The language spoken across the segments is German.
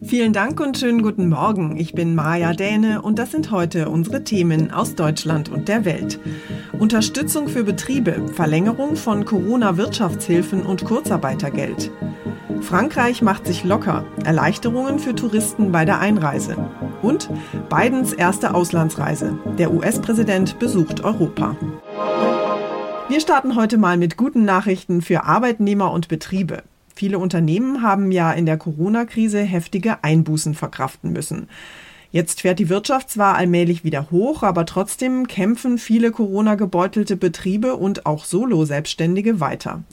Vielen Dank und schönen guten Morgen. Ich bin Maja Däne und das sind heute unsere Themen aus Deutschland und der Welt. Unterstützung für Betriebe, Verlängerung von Corona-Wirtschaftshilfen und Kurzarbeitergeld. Frankreich macht sich locker, Erleichterungen für Touristen bei der Einreise. Und Bidens erste Auslandsreise. Der US-Präsident besucht Europa. Wir starten heute mal mit guten Nachrichten für Arbeitnehmer und Betriebe. Viele Unternehmen haben ja in der Corona-Krise heftige Einbußen verkraften müssen. Jetzt fährt die Wirtschaft zwar allmählich wieder hoch, aber trotzdem kämpfen viele Corona-gebeutelte Betriebe und auch Solo-Selbstständige weiter.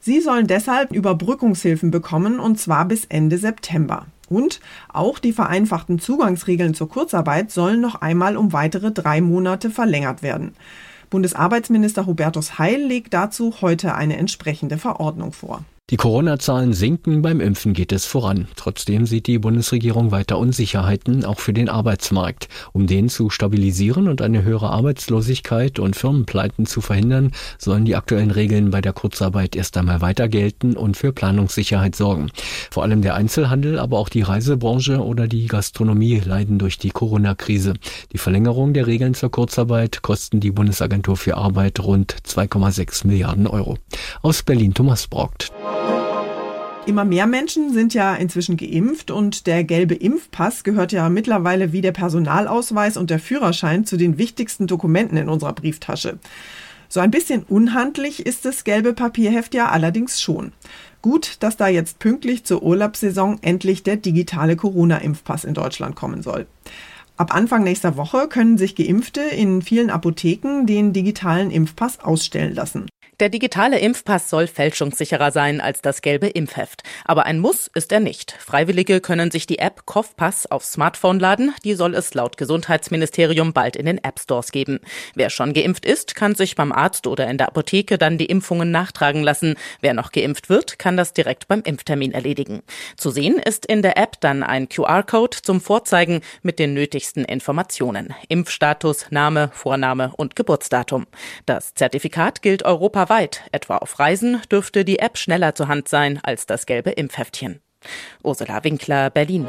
Sie sollen deshalb Überbrückungshilfen bekommen und zwar bis Ende September. Und auch die vereinfachten Zugangsregeln zur Kurzarbeit sollen noch einmal um weitere drei Monate verlängert werden. Bundesarbeitsminister Hubertus Heil legt dazu heute eine entsprechende Verordnung vor. Die Corona-Zahlen sinken, beim Impfen geht es voran. Trotzdem sieht die Bundesregierung weiter Unsicherheiten auch für den Arbeitsmarkt. Um den zu stabilisieren und eine höhere Arbeitslosigkeit und Firmenpleiten zu verhindern, sollen die aktuellen Regeln bei der Kurzarbeit erst einmal weiter gelten und für Planungssicherheit sorgen. Vor allem der Einzelhandel, aber auch die Reisebranche oder die Gastronomie leiden durch die Corona-Krise. Die Verlängerung der Regeln zur Kurzarbeit kosten die Bundesagentur für Arbeit rund 2,6 Milliarden Euro. Aus Berlin Thomas Brockt. Immer mehr Menschen sind ja inzwischen geimpft und der gelbe Impfpass gehört ja mittlerweile wie der Personalausweis und der Führerschein zu den wichtigsten Dokumenten in unserer Brieftasche. So ein bisschen unhandlich ist das gelbe Papierheft ja allerdings schon. Gut, dass da jetzt pünktlich zur Urlaubssaison endlich der digitale Corona-Impfpass in Deutschland kommen soll. Ab Anfang nächster Woche können sich Geimpfte in vielen Apotheken den digitalen Impfpass ausstellen lassen. Der digitale Impfpass soll fälschungssicherer sein als das gelbe Impfheft. Aber ein Muss ist er nicht. Freiwillige können sich die App Kopfpass aufs Smartphone laden. Die soll es laut Gesundheitsministerium bald in den App Stores geben. Wer schon geimpft ist, kann sich beim Arzt oder in der Apotheke dann die Impfungen nachtragen lassen. Wer noch geimpft wird, kann das direkt beim Impftermin erledigen. Zu sehen ist in der App dann ein QR-Code zum Vorzeigen mit den nötigsten Informationen. Impfstatus, Name, Vorname und Geburtsdatum. Das Zertifikat gilt europaweit weit, etwa auf Reisen, dürfte die App schneller zur Hand sein als das gelbe Impfheftchen. Ursula Winkler, Berlin.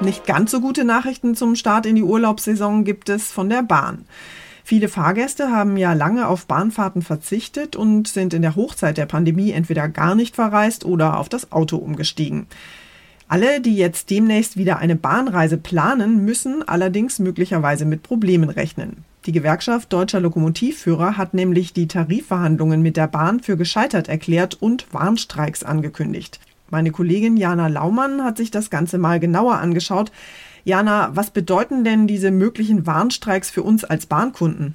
Nicht ganz so gute Nachrichten zum Start in die Urlaubssaison gibt es von der Bahn. Viele Fahrgäste haben ja lange auf Bahnfahrten verzichtet und sind in der Hochzeit der Pandemie entweder gar nicht verreist oder auf das Auto umgestiegen. Alle, die jetzt demnächst wieder eine Bahnreise planen, müssen allerdings möglicherweise mit Problemen rechnen. Die Gewerkschaft Deutscher Lokomotivführer hat nämlich die Tarifverhandlungen mit der Bahn für gescheitert erklärt und Warnstreiks angekündigt. Meine Kollegin Jana Laumann hat sich das Ganze mal genauer angeschaut. Jana, was bedeuten denn diese möglichen Warnstreiks für uns als Bahnkunden?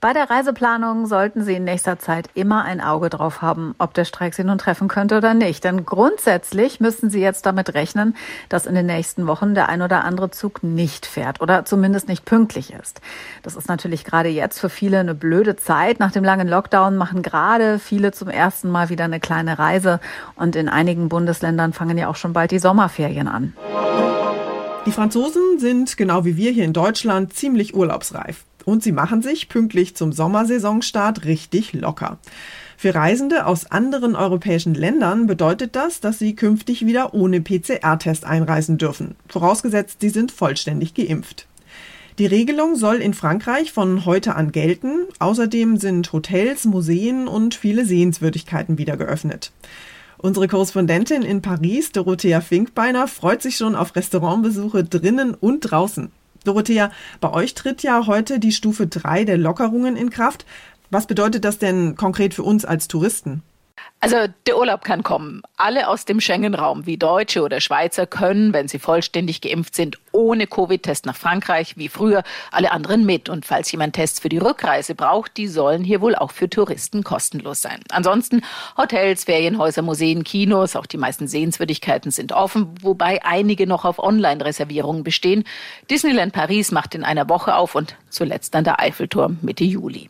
Bei der Reiseplanung sollten Sie in nächster Zeit immer ein Auge drauf haben, ob der Streik Sie nun treffen könnte oder nicht. Denn grundsätzlich müssen Sie jetzt damit rechnen, dass in den nächsten Wochen der ein oder andere Zug nicht fährt oder zumindest nicht pünktlich ist. Das ist natürlich gerade jetzt für viele eine blöde Zeit. Nach dem langen Lockdown machen gerade viele zum ersten Mal wieder eine kleine Reise und in einigen Bundesländern fangen ja auch schon bald die Sommerferien an. Die Franzosen sind, genau wie wir hier in Deutschland, ziemlich urlaubsreif. Und sie machen sich pünktlich zum Sommersaisonstart richtig locker. Für Reisende aus anderen europäischen Ländern bedeutet das, dass sie künftig wieder ohne PCR-Test einreisen dürfen, vorausgesetzt, sie sind vollständig geimpft. Die Regelung soll in Frankreich von heute an gelten. Außerdem sind Hotels, Museen und viele Sehenswürdigkeiten wieder geöffnet. Unsere Korrespondentin in Paris, Dorothea Finkbeiner, freut sich schon auf Restaurantbesuche drinnen und draußen. Dorothea, bei euch tritt ja heute die Stufe 3 der Lockerungen in Kraft. Was bedeutet das denn konkret für uns als Touristen? Also der Urlaub kann kommen. Alle aus dem Schengen-Raum, wie Deutsche oder Schweizer, können, wenn sie vollständig geimpft sind, ohne Covid-Test nach Frankreich, wie früher, alle anderen mit. Und falls jemand Tests für die Rückreise braucht, die sollen hier wohl auch für Touristen kostenlos sein. Ansonsten Hotels, Ferienhäuser, Museen, Kinos, auch die meisten Sehenswürdigkeiten sind offen, wobei einige noch auf Online-Reservierungen bestehen. Disneyland Paris macht in einer Woche auf und zuletzt dann der Eiffelturm Mitte Juli.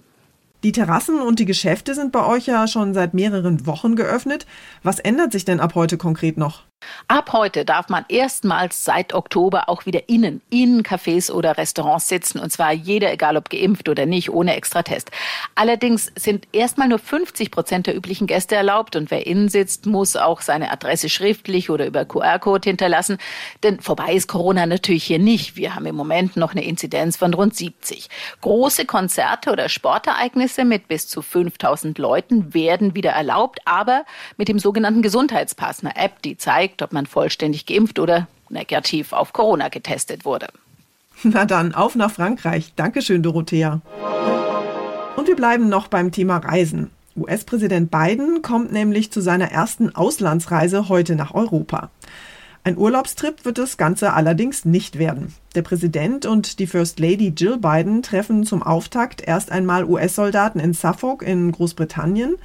Die Terrassen und die Geschäfte sind bei euch ja schon seit mehreren Wochen geöffnet. Was ändert sich denn ab heute konkret noch? Ab heute darf man erstmals seit Oktober auch wieder innen, in Cafés oder Restaurants sitzen. Und zwar jeder, egal ob geimpft oder nicht, ohne Extratest. Allerdings sind erstmal nur 50 Prozent der üblichen Gäste erlaubt. Und wer innen sitzt, muss auch seine Adresse schriftlich oder über QR-Code hinterlassen. Denn vorbei ist Corona natürlich hier nicht. Wir haben im Moment noch eine Inzidenz von rund 70. Große Konzerte oder Sportereignisse mit bis zu 5000 Leuten werden wieder erlaubt, aber mit dem sogenannten Gesundheitspass, einer App, die zeigt, zeigt, ob man vollständig geimpft oder negativ auf Corona getestet wurde. Na dann, auf nach Frankreich. Dankeschön, Dorothea. Und wir bleiben noch beim Thema Reisen. US-Präsident Biden kommt nämlich zu seiner ersten Auslandsreise heute nach Europa. Ein Urlaubstrip wird das Ganze allerdings nicht werden. Der Präsident und die First Lady Jill Biden treffen zum Auftakt erst einmal US-Soldaten in Suffolk in Großbritannien.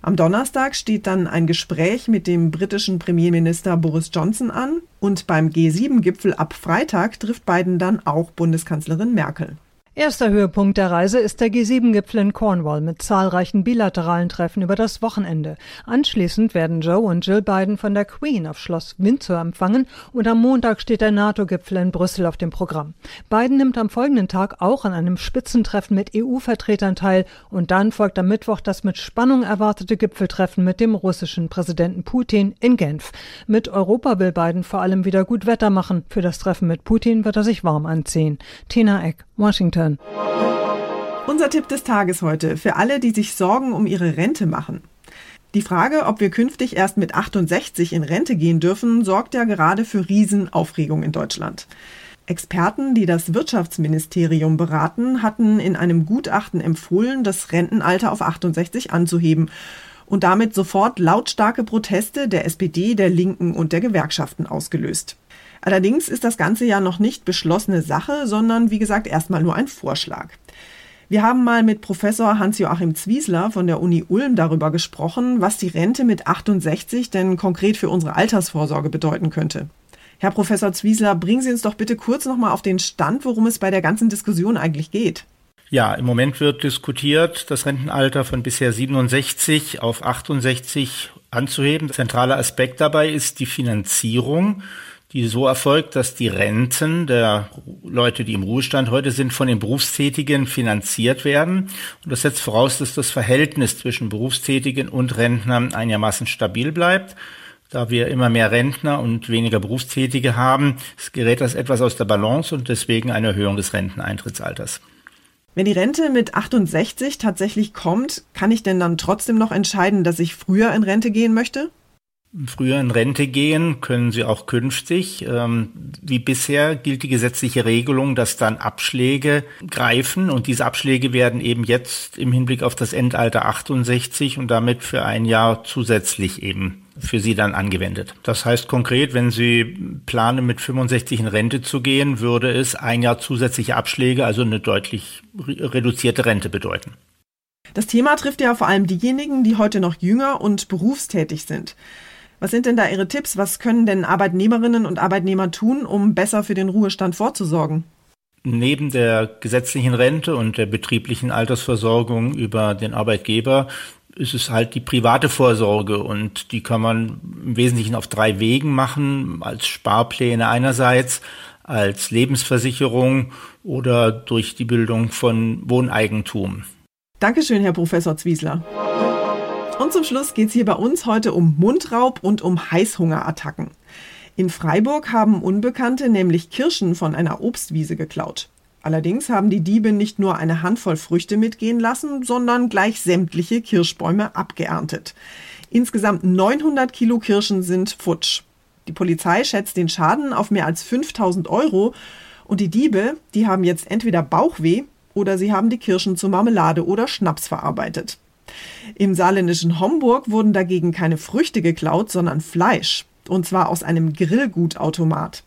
Am Donnerstag steht dann ein Gespräch mit dem britischen Premierminister Boris Johnson an und beim G7-Gipfel ab Freitag trifft Biden dann auch Bundeskanzlerin Merkel. Erster Höhepunkt der Reise ist der G7-Gipfel in Cornwall mit zahlreichen bilateralen Treffen über das Wochenende. Anschließend werden Joe und Jill Biden von der Queen auf Schloss Windsor empfangen und am Montag steht der NATO-Gipfel in Brüssel auf dem Programm. Biden nimmt am folgenden Tag auch an einem Spitzentreffen mit EU-Vertretern teil und dann folgt am Mittwoch das mit Spannung erwartete Gipfeltreffen mit dem russischen Präsidenten Putin in Genf. Mit Europa will Biden vor allem wieder gut Wetter machen. Für das Treffen mit Putin wird er sich warm anziehen. Tina Eck, Washington. Jahren. Unser Tipp des Tages heute für alle, die sich Sorgen um ihre Rente machen. Die Frage, ob wir künftig erst mit 68 in Rente gehen dürfen, sorgt ja gerade für Riesenaufregung in Deutschland. Experten, die das Wirtschaftsministerium beraten, hatten in einem Gutachten empfohlen, das Rentenalter auf 68 anzuheben und damit sofort lautstarke Proteste der SPD, der Linken und der Gewerkschaften ausgelöst. Allerdings ist das Ganze ja noch nicht beschlossene Sache, sondern wie gesagt erstmal nur ein Vorschlag. Wir haben mal mit Professor Hans-Joachim Zwiesler von der Uni Ulm darüber gesprochen, was die Rente mit 68 denn konkret für unsere Altersvorsorge bedeuten könnte. Herr Professor Zwiesler, bringen Sie uns doch bitte kurz nochmal auf den Stand, worum es bei der ganzen Diskussion eigentlich geht. Ja, im Moment wird diskutiert, das Rentenalter von bisher 67 auf 68 anzuheben. Zentraler Aspekt dabei ist die Finanzierung die so erfolgt, dass die Renten der Leute, die im Ruhestand heute sind, von den Berufstätigen finanziert werden. Und das setzt voraus, dass das Verhältnis zwischen Berufstätigen und Rentnern einigermaßen stabil bleibt. Da wir immer mehr Rentner und weniger Berufstätige haben, gerät das etwas aus der Balance und deswegen eine Erhöhung des Renteneintrittsalters. Wenn die Rente mit 68 tatsächlich kommt, kann ich denn dann trotzdem noch entscheiden, dass ich früher in Rente gehen möchte? Früher in Rente gehen, können sie auch künftig. Ähm, wie bisher gilt die gesetzliche Regelung, dass dann Abschläge greifen und diese Abschläge werden eben jetzt im Hinblick auf das Endalter 68 und damit für ein Jahr zusätzlich eben für sie dann angewendet. Das heißt konkret, wenn Sie planen, mit 65 in Rente zu gehen, würde es ein Jahr zusätzliche Abschläge, also eine deutlich reduzierte Rente bedeuten. Das Thema trifft ja vor allem diejenigen, die heute noch jünger und berufstätig sind. Was sind denn da Ihre Tipps? Was können denn Arbeitnehmerinnen und Arbeitnehmer tun, um besser für den Ruhestand vorzusorgen? Neben der gesetzlichen Rente und der betrieblichen Altersversorgung über den Arbeitgeber ist es halt die private Vorsorge und die kann man im Wesentlichen auf drei Wegen machen, als Sparpläne einerseits, als Lebensversicherung oder durch die Bildung von Wohneigentum. Dankeschön, Herr Professor Zwiesler. Und zum Schluss geht es hier bei uns heute um Mundraub und um Heißhungerattacken. In Freiburg haben Unbekannte nämlich Kirschen von einer Obstwiese geklaut. Allerdings haben die Diebe nicht nur eine Handvoll Früchte mitgehen lassen, sondern gleich sämtliche Kirschbäume abgeerntet. Insgesamt 900 Kilo Kirschen sind futsch. Die Polizei schätzt den Schaden auf mehr als 5000 Euro und die Diebe, die haben jetzt entweder Bauchweh oder sie haben die Kirschen zu Marmelade oder Schnaps verarbeitet. Im saarländischen Homburg wurden dagegen keine Früchte geklaut, sondern Fleisch. Und zwar aus einem Grillgutautomat.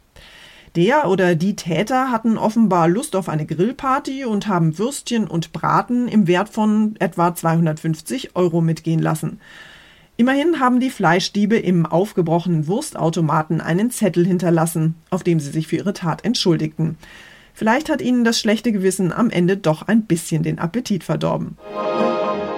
Der oder die Täter hatten offenbar Lust auf eine Grillparty und haben Würstchen und Braten im Wert von etwa 250 Euro mitgehen lassen. Immerhin haben die Fleischdiebe im aufgebrochenen Wurstautomaten einen Zettel hinterlassen, auf dem sie sich für ihre Tat entschuldigten. Vielleicht hat ihnen das schlechte Gewissen am Ende doch ein bisschen den Appetit verdorben.